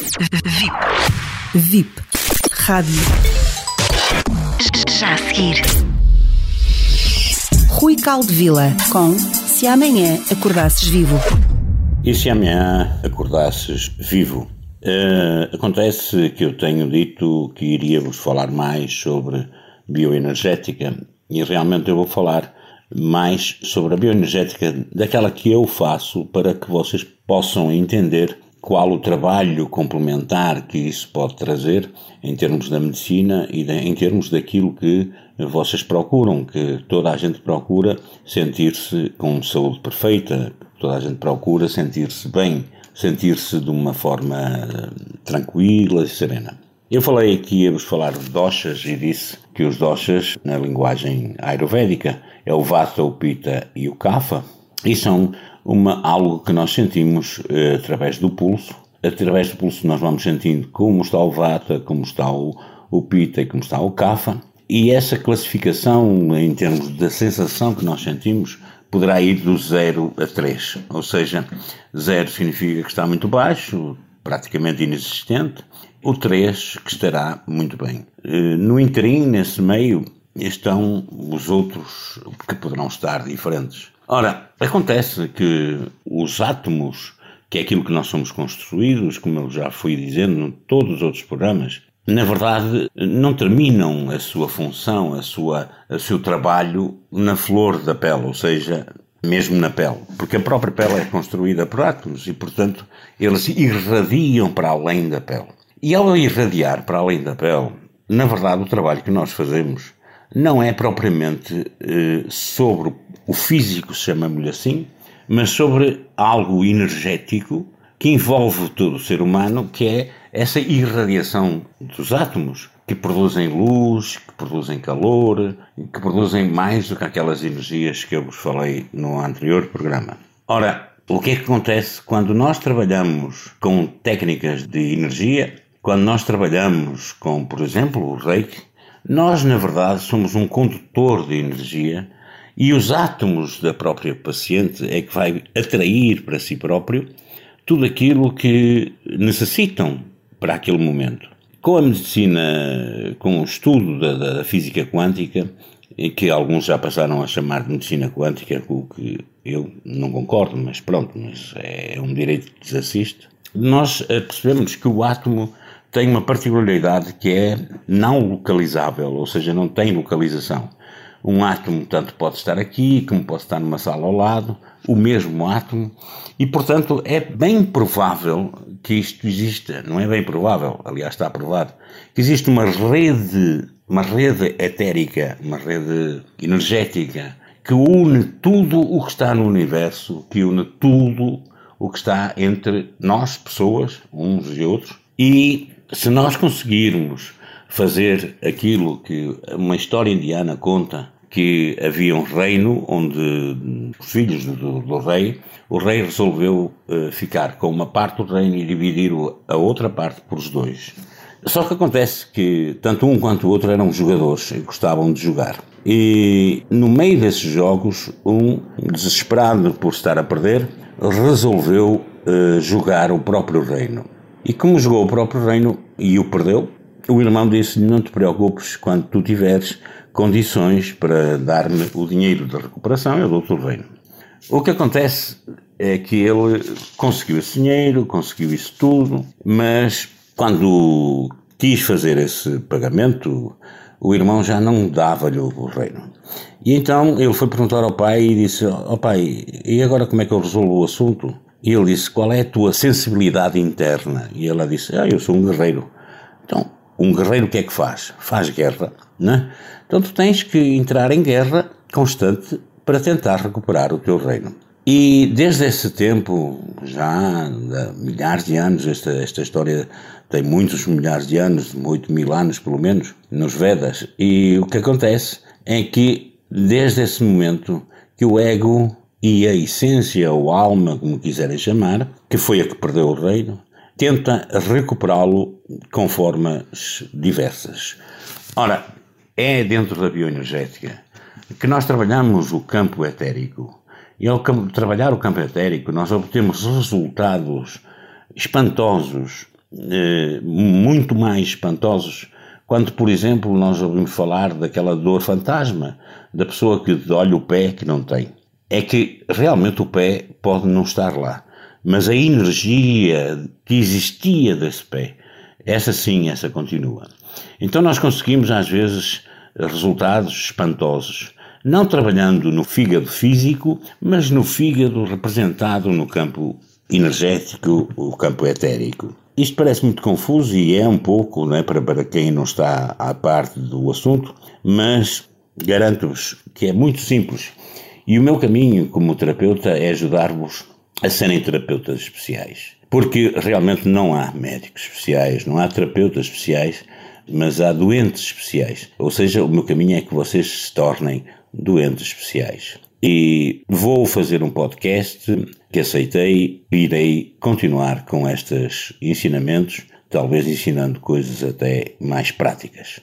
VIP. VIP. Rádio. Já a seguir. Rui Caldevila com Se Amanhã Acordasses Vivo. E se amanhã acordasses vivo? Uh, acontece que eu tenho dito que iria vos falar mais sobre bioenergética e realmente eu vou falar mais sobre a bioenergética daquela que eu faço para que vocês possam entender qual o trabalho complementar que isso pode trazer em termos da medicina e de, em termos daquilo que vocês procuram, que toda a gente procura sentir-se com saúde perfeita, toda a gente procura sentir-se bem, sentir-se de uma forma eh, tranquila e serena. Eu falei aqui, ia-vos falar de doshas e disse que os doshas, na linguagem ayurvédica, é o vata, o pita e o kapha, e são uma, algo que nós sentimos eh, através do pulso. Através do pulso nós vamos sentindo como está o vata, como está o, o pita e como está o kapha. E essa classificação, em termos da sensação que nós sentimos, poderá ir do 0 a 3. Ou seja, 0 significa que está muito baixo, praticamente inexistente, o 3 que estará muito bem. Eh, no interim, nesse meio, estão os outros que poderão estar diferentes. Ora, acontece que os átomos, que é aquilo que nós somos construídos, como eu já fui dizendo em todos os outros programas, na verdade não terminam a sua função, a sua, o seu trabalho na flor da pele, ou seja, mesmo na pele, porque a própria pele é construída por átomos e, portanto, eles irradiam para além da pele. E ao irradiar para além da pele, na verdade, o trabalho que nós fazemos não é propriamente eh, sobre o físico, chamamos-lhe assim, mas sobre algo energético que envolve todo o ser humano, que é essa irradiação dos átomos, que produzem luz, que produzem calor, que produzem mais do que aquelas energias que eu vos falei no anterior programa. Ora, o que é que acontece quando nós trabalhamos com técnicas de energia quando nós trabalhamos com, por exemplo, o reiki, nós, na verdade, somos um condutor de energia e os átomos da própria paciente é que vai atrair para si próprio tudo aquilo que necessitam para aquele momento. Com a medicina, com o estudo da, da física quântica, que alguns já passaram a chamar de medicina quântica, o que eu não concordo, mas pronto, mas é um direito que desassiste, nós eh, percebemos que o átomo tem uma particularidade que é não localizável, ou seja, não tem localização. Um átomo tanto pode estar aqui como pode estar numa sala ao lado, o mesmo átomo, e portanto é bem provável que isto exista, não é bem provável, aliás está provado, que existe uma rede, uma rede etérica, uma rede energética que une tudo o que está no universo, que une tudo o que está entre nós, pessoas, uns e outros, e se nós conseguirmos fazer aquilo que uma história indiana conta, que havia um reino onde os filhos do, do rei, o rei resolveu uh, ficar com uma parte do reino e dividir a outra parte por os dois. Só que acontece que tanto um quanto o outro eram jogadores e gostavam de jogar. E no meio desses jogos, um, desesperado por estar a perder, resolveu uh, jogar o próprio reino. E como jogou o próprio reino e o perdeu, o irmão disse-lhe: Não te preocupes, quando tu tiveres condições para dar-me o dinheiro da recuperação, eu dou-te o reino. O que acontece é que ele conseguiu esse dinheiro, conseguiu isso tudo, mas quando quis fazer esse pagamento, o irmão já não dava-lhe o reino. E então ele foi perguntar ao pai e disse: Ó oh, pai, e agora como é que eu resolvo o assunto? E ele disse: Qual é a tua sensibilidade interna? E ela disse: Ah, eu sou um guerreiro. Então, um guerreiro o que é que faz? Faz guerra, né? Então tu tens que entrar em guerra constante para tentar recuperar o teu reino. E desde esse tempo, já há milhares de anos, esta, esta história tem muitos milhares de anos, 8 mil anos pelo menos, nos Vedas. E o que acontece é que, desde esse momento, que o ego e a essência ou alma, como quiserem chamar, que foi a que perdeu o reino, tenta recuperá-lo com formas diversas. Ora, é dentro da bioenergética que nós trabalhamos o campo etérico. E ao trabalhar o campo etérico, nós obtemos resultados espantosos eh, muito mais espantosos quando, por exemplo, nós ouvimos falar daquela dor fantasma, da pessoa que olha o pé que não tem. É que realmente o pé pode não estar lá, mas a energia que existia desse pé, essa sim, essa continua. Então nós conseguimos às vezes resultados espantosos, não trabalhando no fígado físico, mas no fígado representado no campo energético, o campo etérico. Isto parece muito confuso e é um pouco, não é, para, para quem não está à parte do assunto, mas garanto-vos que é muito simples. E o meu caminho como terapeuta é ajudar-vos a serem terapeutas especiais. Porque realmente não há médicos especiais, não há terapeutas especiais, mas há doentes especiais. Ou seja, o meu caminho é que vocês se tornem doentes especiais. E vou fazer um podcast que aceitei e irei continuar com estes ensinamentos, talvez ensinando coisas até mais práticas.